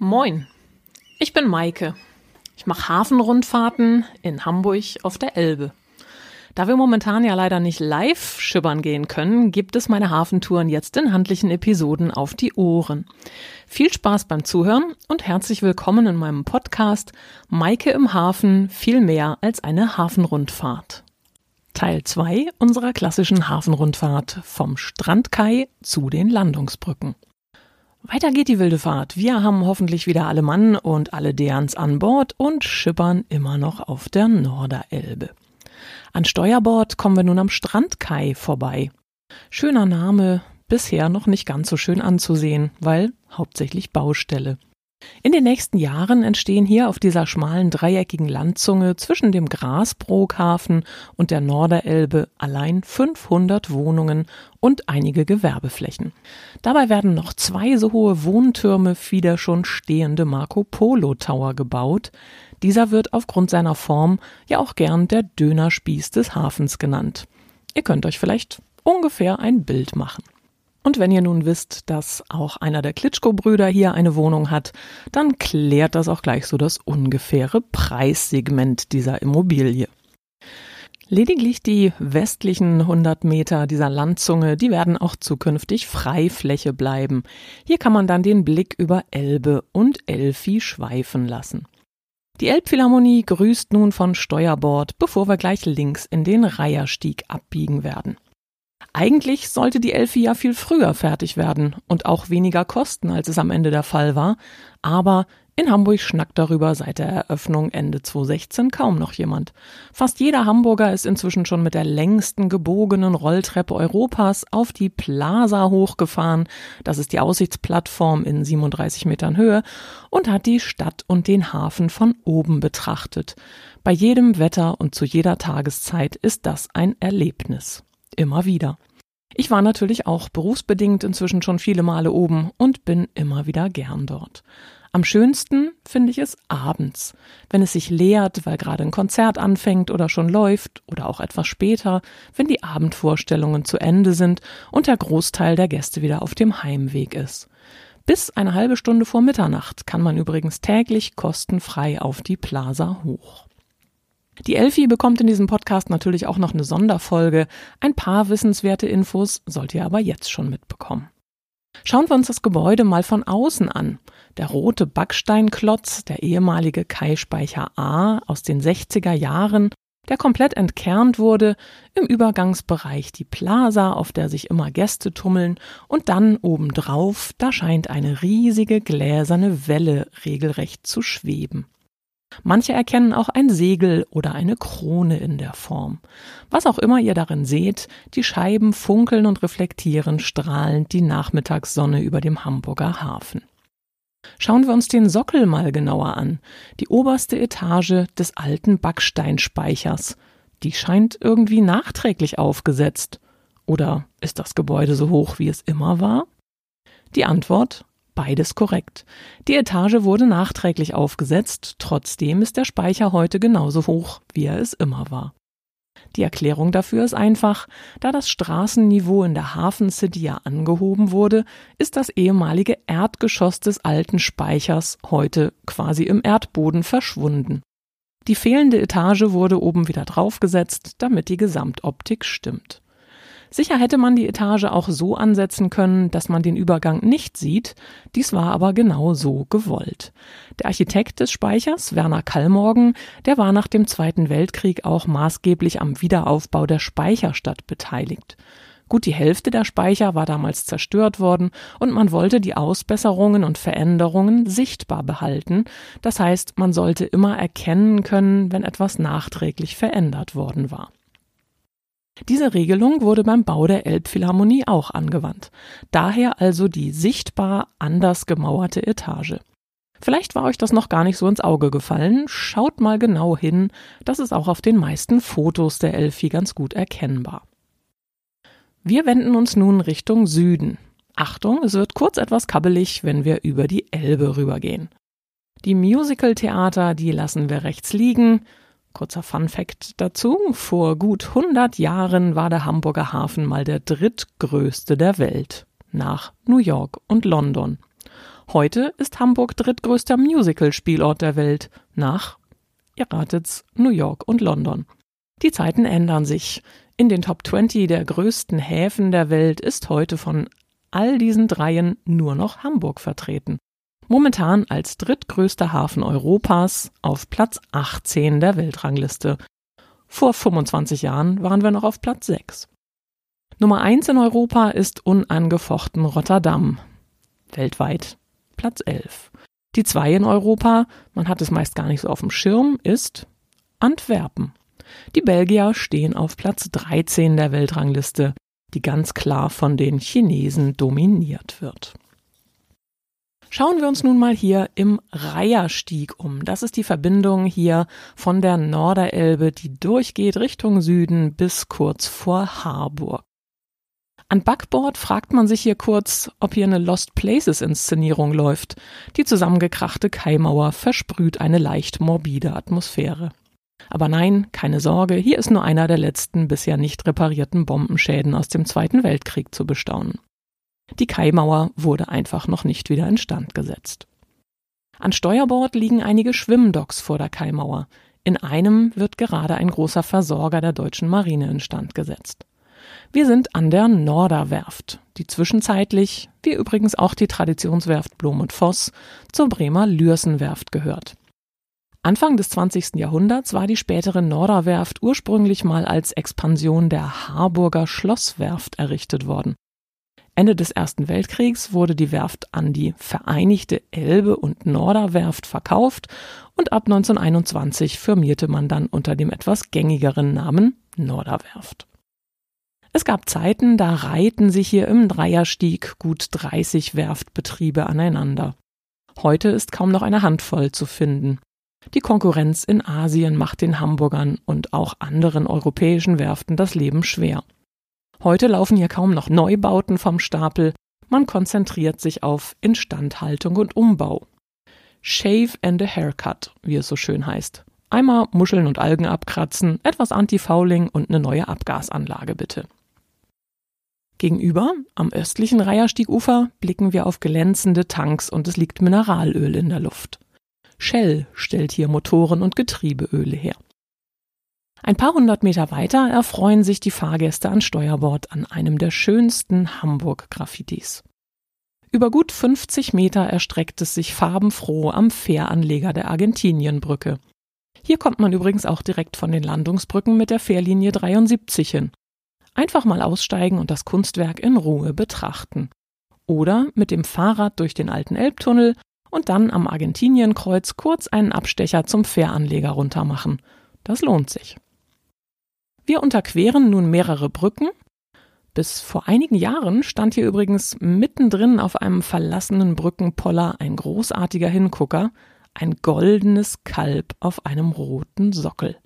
Moin, ich bin Maike. Ich mache Hafenrundfahrten in Hamburg auf der Elbe. Da wir momentan ja leider nicht live schippern gehen können, gibt es meine Hafentouren jetzt in handlichen Episoden auf die Ohren. Viel Spaß beim Zuhören und herzlich willkommen in meinem Podcast Maike im Hafen viel mehr als eine Hafenrundfahrt. Teil 2 unserer klassischen Hafenrundfahrt vom Strandkai zu den Landungsbrücken. Weiter geht die wilde Fahrt. Wir haben hoffentlich wieder alle Mann und alle Derns an Bord und schippern immer noch auf der Norderelbe. An Steuerbord kommen wir nun am Strandkai vorbei. Schöner Name, bisher noch nicht ganz so schön anzusehen, weil hauptsächlich Baustelle. In den nächsten Jahren entstehen hier auf dieser schmalen dreieckigen Landzunge zwischen dem Grasbrookhafen und der Norderelbe allein 500 Wohnungen und einige Gewerbeflächen. Dabei werden noch zwei so hohe Wohntürme wie der schon stehende Marco Polo Tower gebaut. Dieser wird aufgrund seiner Form ja auch gern der Dönerspieß des Hafens genannt. Ihr könnt euch vielleicht ungefähr ein Bild machen. Und wenn ihr nun wisst, dass auch einer der Klitschko-Brüder hier eine Wohnung hat, dann klärt das auch gleich so das ungefähre Preissegment dieser Immobilie. Lediglich die westlichen 100 Meter dieser Landzunge, die werden auch zukünftig Freifläche bleiben. Hier kann man dann den Blick über Elbe und Elfi schweifen lassen. Die Elbphilharmonie grüßt nun von Steuerbord, bevor wir gleich links in den Reiherstieg abbiegen werden. Eigentlich sollte die Elfi ja viel früher fertig werden und auch weniger kosten, als es am Ende der Fall war. Aber in Hamburg schnackt darüber seit der Eröffnung Ende 2016 kaum noch jemand. Fast jeder Hamburger ist inzwischen schon mit der längsten gebogenen Rolltreppe Europas auf die Plaza hochgefahren. Das ist die Aussichtsplattform in 37 Metern Höhe und hat die Stadt und den Hafen von oben betrachtet. Bei jedem Wetter und zu jeder Tageszeit ist das ein Erlebnis immer wieder. Ich war natürlich auch berufsbedingt inzwischen schon viele Male oben und bin immer wieder gern dort. Am schönsten finde ich es abends, wenn es sich leert, weil gerade ein Konzert anfängt oder schon läuft oder auch etwas später, wenn die Abendvorstellungen zu Ende sind und der Großteil der Gäste wieder auf dem Heimweg ist. Bis eine halbe Stunde vor Mitternacht kann man übrigens täglich kostenfrei auf die Plaza hoch. Die Elfi bekommt in diesem Podcast natürlich auch noch eine Sonderfolge. Ein paar wissenswerte Infos sollt ihr aber jetzt schon mitbekommen. Schauen wir uns das Gebäude mal von außen an. Der rote Backsteinklotz, der ehemalige Kai-Speicher A aus den 60er Jahren, der komplett entkernt wurde, im Übergangsbereich die Plaza, auf der sich immer Gäste tummeln, und dann obendrauf, da scheint eine riesige gläserne Welle regelrecht zu schweben. Manche erkennen auch ein Segel oder eine Krone in der Form. Was auch immer ihr darin seht, die Scheiben funkeln und reflektieren strahlend die Nachmittagssonne über dem Hamburger Hafen. Schauen wir uns den Sockel mal genauer an, die oberste Etage des alten Backsteinspeichers. Die scheint irgendwie nachträglich aufgesetzt. Oder ist das Gebäude so hoch, wie es immer war? Die Antwort Beides korrekt. Die Etage wurde nachträglich aufgesetzt, trotzdem ist der Speicher heute genauso hoch, wie er es immer war. Die Erklärung dafür ist einfach, da das Straßenniveau in der Hafen City ja angehoben wurde, ist das ehemalige Erdgeschoss des alten Speichers heute quasi im Erdboden verschwunden. Die fehlende Etage wurde oben wieder draufgesetzt, damit die Gesamtoptik stimmt. Sicher hätte man die Etage auch so ansetzen können, dass man den Übergang nicht sieht, dies war aber genau so gewollt. Der Architekt des Speichers, Werner Kallmorgen, der war nach dem Zweiten Weltkrieg auch maßgeblich am Wiederaufbau der Speicherstadt beteiligt. Gut die Hälfte der Speicher war damals zerstört worden und man wollte die Ausbesserungen und Veränderungen sichtbar behalten. Das heißt, man sollte immer erkennen können, wenn etwas nachträglich verändert worden war. Diese Regelung wurde beim Bau der Elbphilharmonie auch angewandt. Daher also die sichtbar anders gemauerte Etage. Vielleicht war euch das noch gar nicht so ins Auge gefallen. Schaut mal genau hin. Das ist auch auf den meisten Fotos der Elfi ganz gut erkennbar. Wir wenden uns nun Richtung Süden. Achtung, es wird kurz etwas kabbelig, wenn wir über die Elbe rübergehen. Die Musical-Theater, die lassen wir rechts liegen. Kurzer Fun Fact dazu. Vor gut 100 Jahren war der Hamburger Hafen mal der drittgrößte der Welt. Nach New York und London. Heute ist Hamburg drittgrößter Musical-Spielort der Welt nach, ihr ratet's, New York und London. Die Zeiten ändern sich. In den Top 20 der größten Häfen der Welt ist heute von all diesen dreien nur noch Hamburg vertreten. Momentan als drittgrößter Hafen Europas auf Platz 18 der Weltrangliste. Vor 25 Jahren waren wir noch auf Platz 6. Nummer 1 in Europa ist unangefochten Rotterdam. Weltweit Platz 11. Die 2 in Europa, man hat es meist gar nicht so auf dem Schirm, ist Antwerpen. Die Belgier stehen auf Platz 13 der Weltrangliste, die ganz klar von den Chinesen dominiert wird. Schauen wir uns nun mal hier im Reiherstieg um. Das ist die Verbindung hier von der Norderelbe, die durchgeht Richtung Süden bis kurz vor Harburg. An Backboard fragt man sich hier kurz, ob hier eine Lost Places Inszenierung läuft. Die zusammengekrachte Kaimauer versprüht eine leicht morbide Atmosphäre. Aber nein, keine Sorge, hier ist nur einer der letzten bisher nicht reparierten Bombenschäden aus dem Zweiten Weltkrieg zu bestaunen. Die Kaimauer wurde einfach noch nicht wieder instand gesetzt. An Steuerbord liegen einige Schwimmdocks vor der Kaimauer. In einem wird gerade ein großer Versorger der deutschen Marine instand gesetzt. Wir sind an der Norderwerft, die zwischenzeitlich, wie übrigens auch die Traditionswerft Blom und Voss, zur Bremer Lürsenwerft gehört. Anfang des 20. Jahrhunderts war die spätere Norderwerft ursprünglich mal als Expansion der Harburger Schlosswerft errichtet worden. Ende des Ersten Weltkriegs wurde die Werft an die Vereinigte Elbe- und Norderwerft verkauft und ab 1921 firmierte man dann unter dem etwas gängigeren Namen Norderwerft. Es gab Zeiten, da reihten sich hier im Dreierstieg gut 30 Werftbetriebe aneinander. Heute ist kaum noch eine Handvoll zu finden. Die Konkurrenz in Asien macht den Hamburgern und auch anderen europäischen Werften das Leben schwer. Heute laufen hier kaum noch Neubauten vom Stapel, man konzentriert sich auf Instandhaltung und Umbau. Shave and a Haircut, wie es so schön heißt. Einmal Muscheln und Algen abkratzen, etwas Anti-Fouling und eine neue Abgasanlage bitte. Gegenüber, am östlichen Reiherstiegufer, blicken wir auf glänzende Tanks und es liegt Mineralöl in der Luft. Shell stellt hier Motoren und Getriebeöle her. Ein paar hundert Meter weiter erfreuen sich die Fahrgäste an Steuerbord an einem der schönsten Hamburg-Graffitis. Über gut 50 Meter erstreckt es sich farbenfroh am Fähranleger der Argentinienbrücke. Hier kommt man übrigens auch direkt von den Landungsbrücken mit der Fährlinie 73 hin. Einfach mal aussteigen und das Kunstwerk in Ruhe betrachten. Oder mit dem Fahrrad durch den alten Elbtunnel und dann am Argentinienkreuz kurz einen Abstecher zum Fähranleger runtermachen. Das lohnt sich. Wir unterqueren nun mehrere Brücken. Bis vor einigen Jahren stand hier übrigens mittendrin auf einem verlassenen Brückenpoller ein großartiger Hingucker, ein goldenes Kalb auf einem roten Sockel.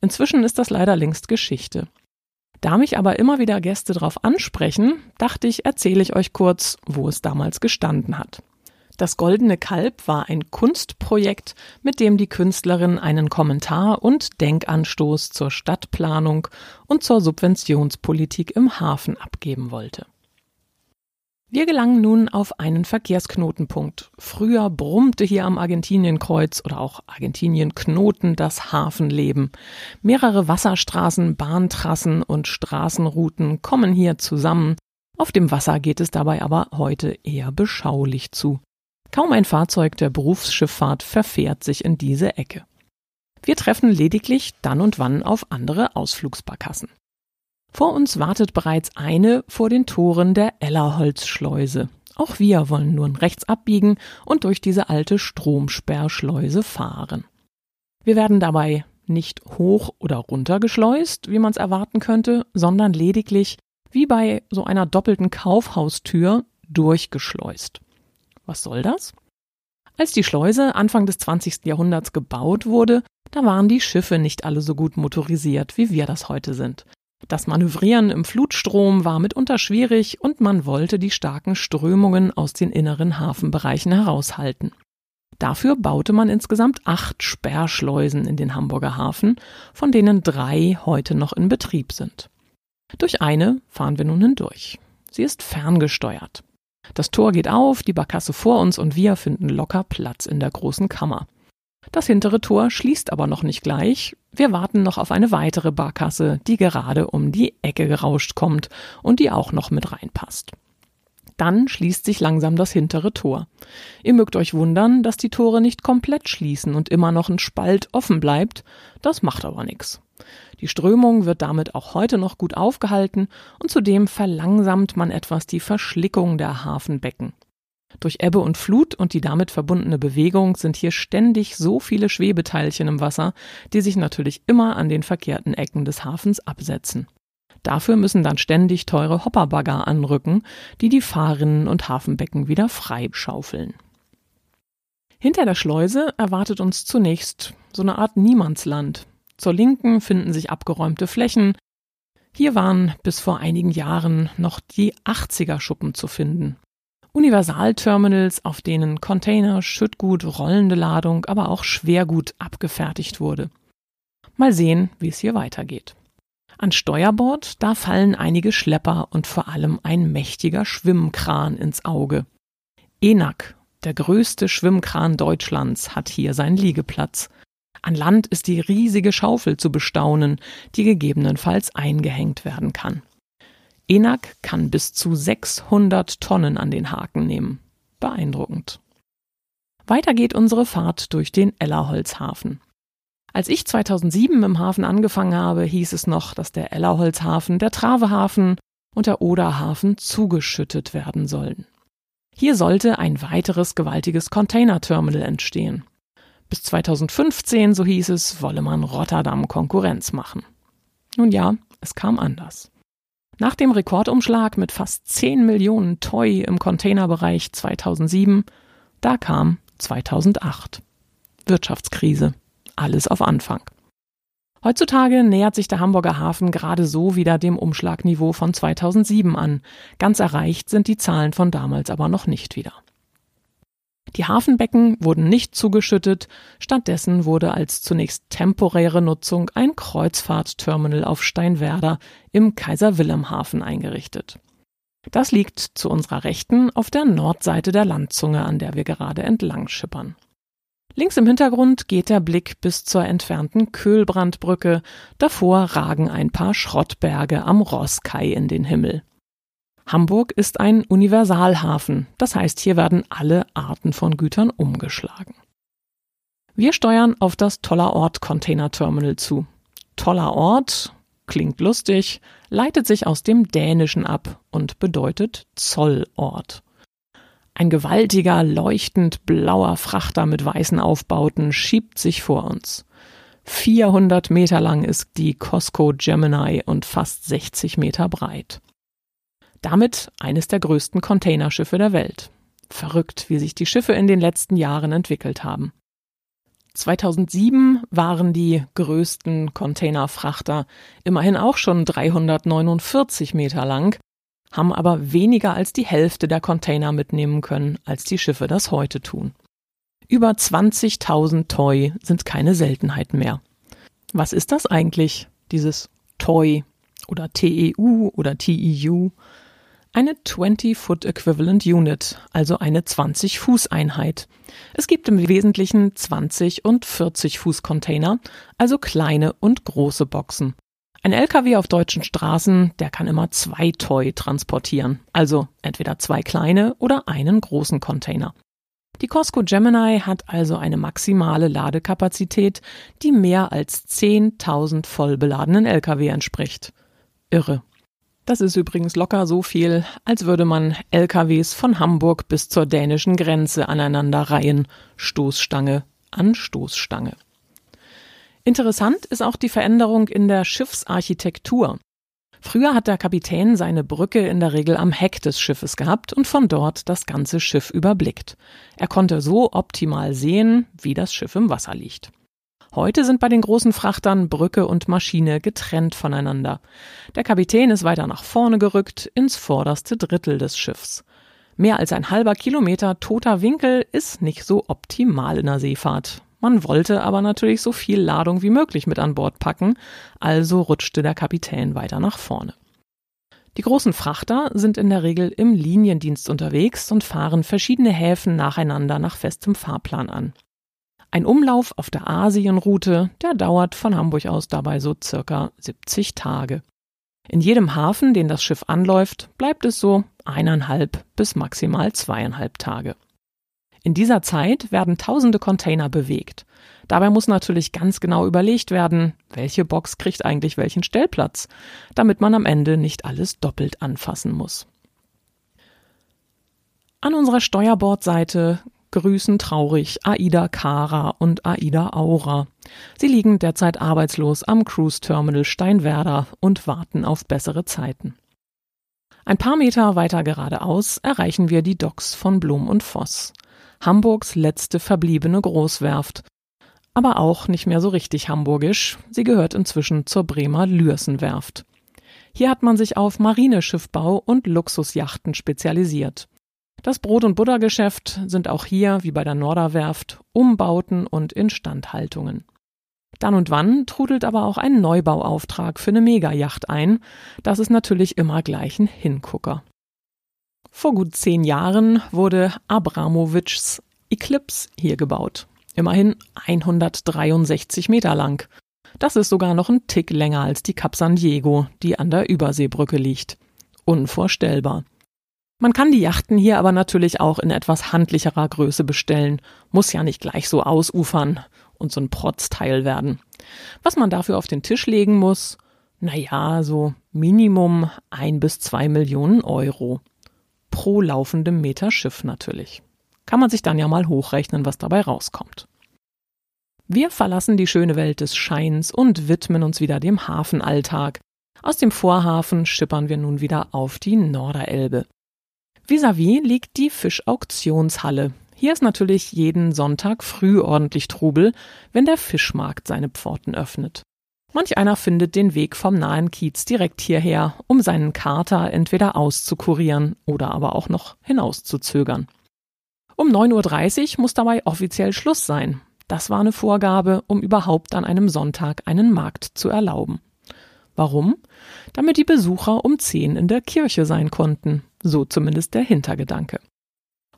Inzwischen ist das leider längst Geschichte. Da mich aber immer wieder Gäste darauf ansprechen, dachte ich, erzähle ich euch kurz, wo es damals gestanden hat. Das Goldene Kalb war ein Kunstprojekt, mit dem die Künstlerin einen Kommentar und Denkanstoß zur Stadtplanung und zur Subventionspolitik im Hafen abgeben wollte. Wir gelangen nun auf einen Verkehrsknotenpunkt. Früher brummte hier am Argentinienkreuz oder auch Argentinienknoten das Hafenleben. Mehrere Wasserstraßen, Bahntrassen und Straßenrouten kommen hier zusammen. Auf dem Wasser geht es dabei aber heute eher beschaulich zu. Kaum ein Fahrzeug der Berufsschifffahrt verfährt sich in diese Ecke. Wir treffen lediglich dann und wann auf andere Ausflugsbarkassen. Vor uns wartet bereits eine vor den Toren der Ellerholzschleuse. Auch wir wollen nun rechts abbiegen und durch diese alte Stromsperrschleuse fahren. Wir werden dabei nicht hoch oder runter geschleust, wie man es erwarten könnte, sondern lediglich wie bei so einer doppelten Kaufhaustür durchgeschleust. Was soll das? Als die Schleuse Anfang des 20. Jahrhunderts gebaut wurde, da waren die Schiffe nicht alle so gut motorisiert, wie wir das heute sind. Das Manövrieren im Flutstrom war mitunter schwierig und man wollte die starken Strömungen aus den inneren Hafenbereichen heraushalten. Dafür baute man insgesamt acht Sperrschleusen in den Hamburger Hafen, von denen drei heute noch in Betrieb sind. Durch eine fahren wir nun hindurch. Sie ist ferngesteuert. Das Tor geht auf, die Barkasse vor uns und wir finden locker Platz in der großen Kammer. Das hintere Tor schließt aber noch nicht gleich. Wir warten noch auf eine weitere Barkasse, die gerade um die Ecke gerauscht kommt und die auch noch mit reinpasst. Dann schließt sich langsam das hintere Tor. Ihr mögt euch wundern, dass die Tore nicht komplett schließen und immer noch ein Spalt offen bleibt. Das macht aber nichts. Die Strömung wird damit auch heute noch gut aufgehalten und zudem verlangsamt man etwas die Verschlickung der Hafenbecken. Durch Ebbe und Flut und die damit verbundene Bewegung sind hier ständig so viele Schwebeteilchen im Wasser, die sich natürlich immer an den verkehrten Ecken des Hafens absetzen. Dafür müssen dann ständig teure Hopperbagger anrücken, die die Fahrrinnen und Hafenbecken wieder frei schaufeln. Hinter der Schleuse erwartet uns zunächst so eine Art Niemandsland. Zur Linken finden sich abgeräumte Flächen. Hier waren bis vor einigen Jahren noch die 80er Schuppen zu finden. Universalterminals, auf denen Container, Schüttgut, rollende Ladung, aber auch Schwergut abgefertigt wurde. Mal sehen, wie es hier weitergeht. An Steuerbord, da fallen einige Schlepper und vor allem ein mächtiger Schwimmkran ins Auge. Enak, der größte Schwimmkran Deutschlands, hat hier seinen Liegeplatz. An Land ist die riesige Schaufel zu bestaunen, die gegebenenfalls eingehängt werden kann. Enak kann bis zu 600 Tonnen an den Haken nehmen. Beeindruckend. Weiter geht unsere Fahrt durch den Ellerholzhafen. Als ich 2007 im Hafen angefangen habe, hieß es noch, dass der Ellerholzhafen, der Travehafen und der Oderhafen zugeschüttet werden sollen. Hier sollte ein weiteres gewaltiges Containerterminal entstehen. Bis 2015, so hieß es, wolle man Rotterdam Konkurrenz machen. Nun ja, es kam anders. Nach dem Rekordumschlag mit fast 10 Millionen Toy im Containerbereich 2007, da kam 2008. Wirtschaftskrise alles auf Anfang. Heutzutage nähert sich der Hamburger Hafen gerade so wieder dem Umschlagniveau von 2007 an. Ganz erreicht sind die Zahlen von damals aber noch nicht wieder. Die Hafenbecken wurden nicht zugeschüttet, stattdessen wurde als zunächst temporäre Nutzung ein Kreuzfahrtterminal auf Steinwerder im Kaiser Wilhelm Hafen eingerichtet. Das liegt zu unserer Rechten auf der Nordseite der Landzunge, an der wir gerade entlang schippern. Links im Hintergrund geht der Blick bis zur entfernten Köhlbrandbrücke, davor ragen ein paar Schrottberge am Rosskai in den Himmel. Hamburg ist ein Universalhafen, das heißt, hier werden alle Arten von Gütern umgeschlagen. Wir steuern auf das Toller Ort Container Terminal zu. Toller Ort klingt lustig, leitet sich aus dem Dänischen ab und bedeutet Zollort. Ein gewaltiger, leuchtend blauer Frachter mit weißen Aufbauten schiebt sich vor uns. 400 Meter lang ist die Costco Gemini und fast 60 Meter breit. Damit eines der größten Containerschiffe der Welt. Verrückt, wie sich die Schiffe in den letzten Jahren entwickelt haben. 2007 waren die größten Containerfrachter immerhin auch schon 349 Meter lang haben aber weniger als die Hälfte der Container mitnehmen können, als die Schiffe das heute tun. Über 20.000 Toy sind keine Seltenheit mehr. Was ist das eigentlich, dieses Toy oder TEU oder TEU? Eine 20-Foot Equivalent Unit, also eine 20-Fuß-Einheit. Es gibt im Wesentlichen 20 und 40 Fuß Container, also kleine und große Boxen. Ein LKW auf deutschen Straßen, der kann immer zwei Toy transportieren, also entweder zwei kleine oder einen großen Container. Die Costco Gemini hat also eine maximale Ladekapazität, die mehr als 10.000 vollbeladenen LKW entspricht. Irre. Das ist übrigens locker so viel, als würde man LKWs von Hamburg bis zur dänischen Grenze aneinander reihen, Stoßstange an Stoßstange. Interessant ist auch die Veränderung in der Schiffsarchitektur. Früher hat der Kapitän seine Brücke in der Regel am Heck des Schiffes gehabt und von dort das ganze Schiff überblickt. Er konnte so optimal sehen, wie das Schiff im Wasser liegt. Heute sind bei den großen Frachtern Brücke und Maschine getrennt voneinander. Der Kapitän ist weiter nach vorne gerückt, ins vorderste Drittel des Schiffs. Mehr als ein halber Kilometer toter Winkel ist nicht so optimal in der Seefahrt. Man wollte aber natürlich so viel Ladung wie möglich mit an Bord packen, also rutschte der Kapitän weiter nach vorne. Die großen Frachter sind in der Regel im Liniendienst unterwegs und fahren verschiedene Häfen nacheinander nach festem Fahrplan an. Ein Umlauf auf der Asienroute, der dauert von Hamburg aus dabei so circa 70 Tage. In jedem Hafen, den das Schiff anläuft, bleibt es so eineinhalb bis maximal zweieinhalb Tage. In dieser Zeit werden tausende Container bewegt. Dabei muss natürlich ganz genau überlegt werden, welche Box kriegt eigentlich welchen Stellplatz, damit man am Ende nicht alles doppelt anfassen muss. An unserer Steuerbordseite grüßen traurig Aida Kara und Aida Aura. Sie liegen derzeit arbeitslos am Cruise Terminal Steinwerder und warten auf bessere Zeiten. Ein paar Meter weiter geradeaus erreichen wir die Docks von Blum und Voss. Hamburgs letzte verbliebene Großwerft. Aber auch nicht mehr so richtig hamburgisch. Sie gehört inzwischen zur Bremer Lürsenwerft. Hier hat man sich auf Marineschiffbau und Luxusjachten spezialisiert. Das Brot- und Buttergeschäft sind auch hier, wie bei der Norderwerft, Umbauten und Instandhaltungen. Dann und wann trudelt aber auch ein Neubauauftrag für eine Megajacht ein. Das ist natürlich immer gleich ein Hingucker. Vor gut zehn Jahren wurde Abramowitschs Eclipse hier gebaut. Immerhin 163 Meter lang. Das ist sogar noch ein Tick länger als die Cap San Diego, die an der Überseebrücke liegt. Unvorstellbar. Man kann die Yachten hier aber natürlich auch in etwas handlicherer Größe bestellen, muss ja nicht gleich so ausufern und so ein Protzteil werden. Was man dafür auf den Tisch legen muss, naja, so Minimum ein bis zwei Millionen Euro. Pro laufendem Meter Schiff natürlich. Kann man sich dann ja mal hochrechnen, was dabei rauskommt. Wir verlassen die schöne Welt des Scheins und widmen uns wieder dem Hafenalltag. Aus dem Vorhafen schippern wir nun wieder auf die Norderelbe. Vis-à-vis liegt die Fischauktionshalle. Hier ist natürlich jeden Sonntag früh ordentlich Trubel, wenn der Fischmarkt seine Pforten öffnet. Manch einer findet den Weg vom nahen Kiez direkt hierher, um seinen Kater entweder auszukurieren oder aber auch noch hinauszuzögern. Um 9.30 Uhr muss dabei offiziell Schluss sein. Das war eine Vorgabe, um überhaupt an einem Sonntag einen Markt zu erlauben. Warum? Damit die Besucher um 10 in der Kirche sein konnten. So zumindest der Hintergedanke.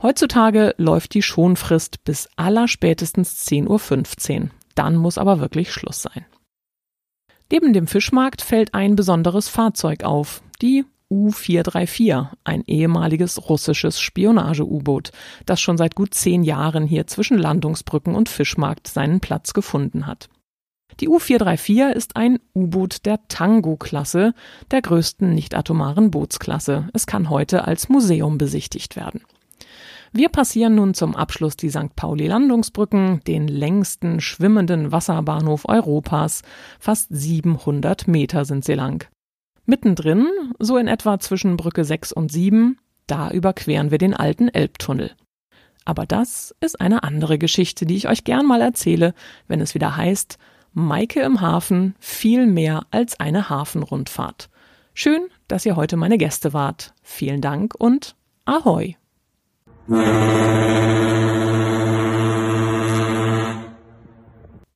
Heutzutage läuft die Schonfrist bis allerspätestens 10.15 Uhr. Dann muss aber wirklich Schluss sein. Neben dem Fischmarkt fällt ein besonderes Fahrzeug auf, die U-434, ein ehemaliges russisches Spionage-U-Boot, das schon seit gut zehn Jahren hier zwischen Landungsbrücken und Fischmarkt seinen Platz gefunden hat. Die U-434 ist ein U-Boot der Tango-Klasse, der größten nicht-atomaren Bootsklasse. Es kann heute als Museum besichtigt werden. Wir passieren nun zum Abschluss die St. Pauli-Landungsbrücken, den längsten schwimmenden Wasserbahnhof Europas. Fast 700 Meter sind sie lang. Mittendrin, so in etwa zwischen Brücke 6 und 7, da überqueren wir den alten Elbtunnel. Aber das ist eine andere Geschichte, die ich euch gern mal erzähle, wenn es wieder heißt, Maike im Hafen viel mehr als eine Hafenrundfahrt. Schön, dass ihr heute meine Gäste wart. Vielen Dank und Ahoi!